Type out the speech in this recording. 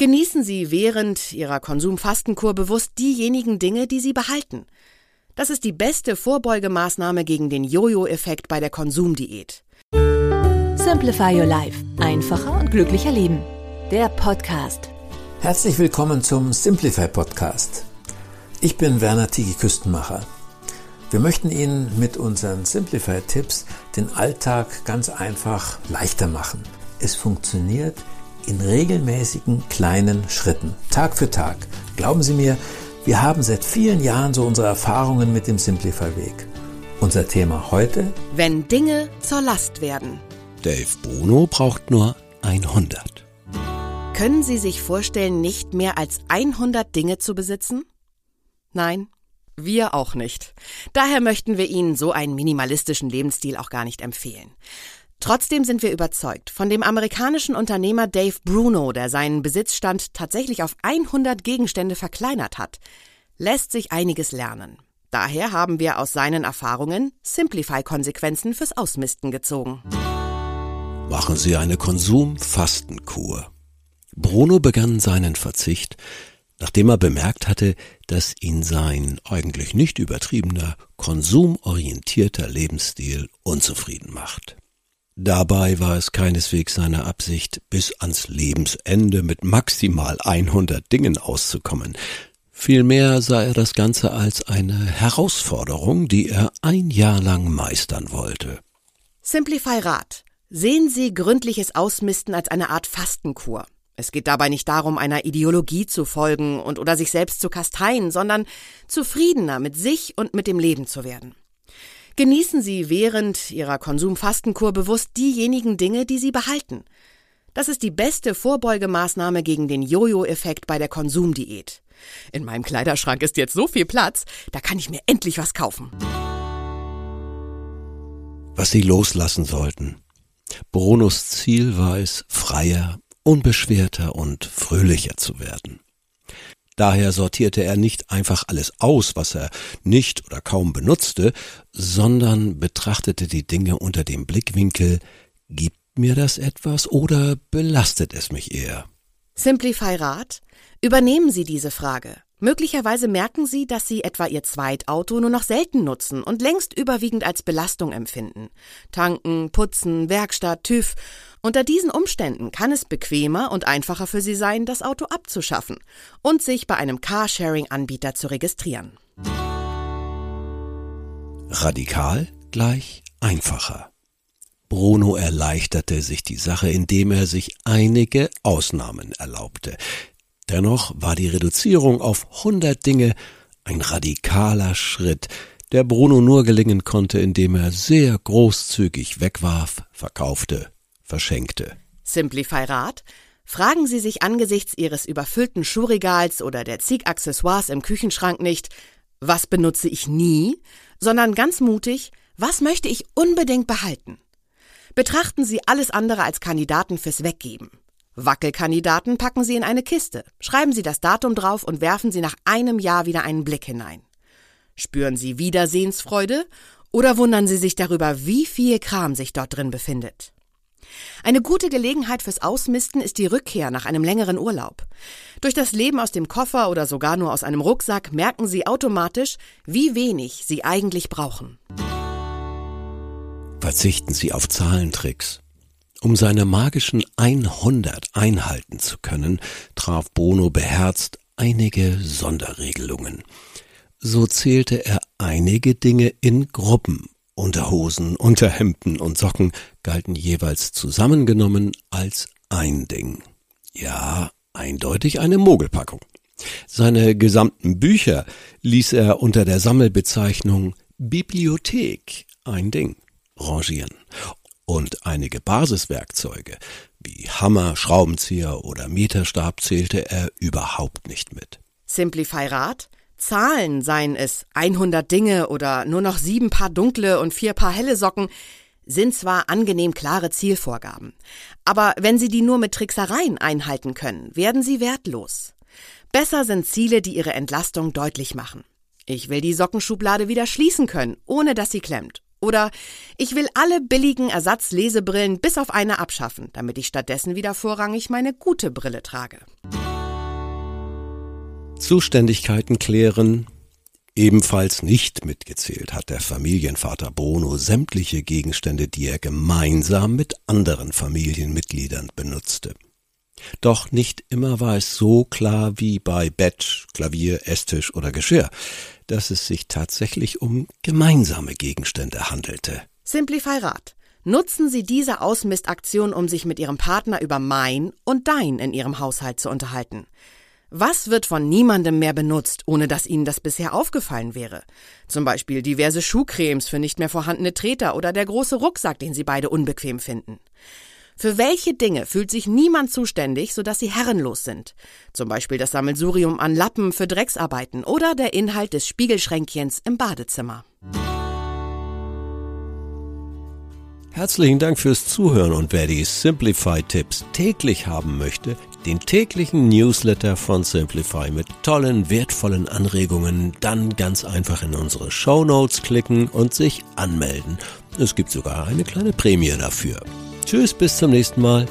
Genießen Sie während Ihrer Konsumfastenkur bewusst diejenigen Dinge, die Sie behalten. Das ist die beste Vorbeugemaßnahme gegen den Jojo-Effekt bei der Konsumdiät. Simplify Your Life. Einfacher und glücklicher Leben. Der Podcast. Herzlich willkommen zum Simplify Podcast. Ich bin Werner Tigi Küstenmacher. Wir möchten Ihnen mit unseren Simplify-Tipps den Alltag ganz einfach leichter machen. Es funktioniert in regelmäßigen kleinen Schritten, Tag für Tag. Glauben Sie mir, wir haben seit vielen Jahren so unsere Erfahrungen mit dem Simplify-Weg. Unser Thema heute? Wenn Dinge zur Last werden. Dave Bruno braucht nur 100. Können Sie sich vorstellen, nicht mehr als 100 Dinge zu besitzen? Nein, wir auch nicht. Daher möchten wir Ihnen so einen minimalistischen Lebensstil auch gar nicht empfehlen. Trotzdem sind wir überzeugt, von dem amerikanischen Unternehmer Dave Bruno, der seinen Besitzstand tatsächlich auf 100 Gegenstände verkleinert hat, lässt sich einiges lernen. Daher haben wir aus seinen Erfahrungen Simplify-Konsequenzen fürs Ausmisten gezogen. Machen Sie eine Konsumfastenkur. Bruno begann seinen Verzicht, nachdem er bemerkt hatte, dass ihn sein eigentlich nicht übertriebener, konsumorientierter Lebensstil unzufrieden macht. Dabei war es keineswegs seine Absicht, bis ans Lebensende mit maximal 100 Dingen auszukommen. Vielmehr sah er das Ganze als eine Herausforderung, die er ein Jahr lang meistern wollte. Simplify Rat. Sehen Sie gründliches Ausmisten als eine Art Fastenkur. Es geht dabei nicht darum, einer Ideologie zu folgen und oder sich selbst zu kasteien, sondern zufriedener mit sich und mit dem Leben zu werden. Genießen Sie während Ihrer Konsumfastenkur bewusst diejenigen Dinge, die Sie behalten. Das ist die beste Vorbeugemaßnahme gegen den Jojo-Effekt bei der Konsumdiät. In meinem Kleiderschrank ist jetzt so viel Platz, da kann ich mir endlich was kaufen. Was sie loslassen sollten. Brunos Ziel war es, freier, unbeschwerter und fröhlicher zu werden. Daher sortierte er nicht einfach alles aus, was er nicht oder kaum benutzte, sondern betrachtete die Dinge unter dem Blickwinkel, gibt mir das etwas oder belastet es mich eher? Simplify Rat. Übernehmen Sie diese Frage. Möglicherweise merken Sie, dass Sie etwa Ihr Zweitauto nur noch selten nutzen und längst überwiegend als Belastung empfinden. Tanken, Putzen, Werkstatt, TÜV. Unter diesen Umständen kann es bequemer und einfacher für Sie sein, das Auto abzuschaffen und sich bei einem Carsharing-Anbieter zu registrieren. Radikal gleich einfacher. Bruno erleichterte sich die Sache, indem er sich einige Ausnahmen erlaubte. Dennoch war die Reduzierung auf 100 Dinge ein radikaler Schritt, der Bruno nur gelingen konnte, indem er sehr großzügig wegwarf, verkaufte, verschenkte. Simplify Rat. Fragen Sie sich angesichts Ihres überfüllten Schuhregals oder der zig Accessoires im Küchenschrank nicht, was benutze ich nie, sondern ganz mutig, was möchte ich unbedingt behalten? Betrachten Sie alles andere als Kandidaten fürs Weggeben. Wackelkandidaten packen Sie in eine Kiste, schreiben Sie das Datum drauf und werfen Sie nach einem Jahr wieder einen Blick hinein. Spüren Sie Wiedersehensfreude oder wundern Sie sich darüber, wie viel Kram sich dort drin befindet? Eine gute Gelegenheit fürs Ausmisten ist die Rückkehr nach einem längeren Urlaub. Durch das Leben aus dem Koffer oder sogar nur aus einem Rucksack merken Sie automatisch, wie wenig Sie eigentlich brauchen. Verzichten Sie auf Zahlentricks. Um seine magischen 100 einhalten zu können, traf Bono beherzt einige Sonderregelungen. So zählte er einige Dinge in Gruppen. Unterhosen, Unterhemden und Socken galten jeweils zusammengenommen als ein Ding. Ja, eindeutig eine Mogelpackung. Seine gesamten Bücher ließ er unter der Sammelbezeichnung Bibliothek ein Ding rangieren und einige Basiswerkzeuge Wie Hammer, Schraubenzieher oder Meterstab zählte er überhaupt nicht mit. Simplify Rat? Zahlen, seien es 100 Dinge oder nur noch sieben Paar dunkle und vier Paar helle Socken, sind zwar angenehm klare Zielvorgaben, aber wenn Sie die nur mit Tricksereien einhalten können, werden sie wertlos. Besser sind Ziele, die Ihre Entlastung deutlich machen. Ich will die Sockenschublade wieder schließen können, ohne dass sie klemmt. Oder ich will alle billigen Ersatzlesebrillen bis auf eine abschaffen, damit ich stattdessen wieder vorrangig meine gute Brille trage. Zuständigkeiten klären. Ebenfalls nicht mitgezählt hat der Familienvater Bruno sämtliche Gegenstände, die er gemeinsam mit anderen Familienmitgliedern benutzte. Doch nicht immer war es so klar wie bei Bett, Klavier, Esstisch oder Geschirr, dass es sich tatsächlich um gemeinsame Gegenstände handelte. Simplify Rat. Nutzen Sie diese Ausmistaktion, um sich mit Ihrem Partner über mein und dein in Ihrem Haushalt zu unterhalten. Was wird von niemandem mehr benutzt, ohne dass Ihnen das bisher aufgefallen wäre? Zum Beispiel diverse Schuhcremes für nicht mehr vorhandene Treter oder der große Rucksack, den Sie beide unbequem finden. Für welche Dinge fühlt sich niemand zuständig, sodass sie herrenlos sind? Zum Beispiel das Sammelsurium an Lappen für Drecksarbeiten oder der Inhalt des Spiegelschränkchens im Badezimmer. Herzlichen Dank fürs Zuhören und wer die Simplify-Tipps täglich haben möchte, den täglichen Newsletter von Simplify mit tollen, wertvollen Anregungen, dann ganz einfach in unsere Show Notes klicken und sich anmelden. Es gibt sogar eine kleine Prämie dafür. Tschüss, bis zum nächsten Mal.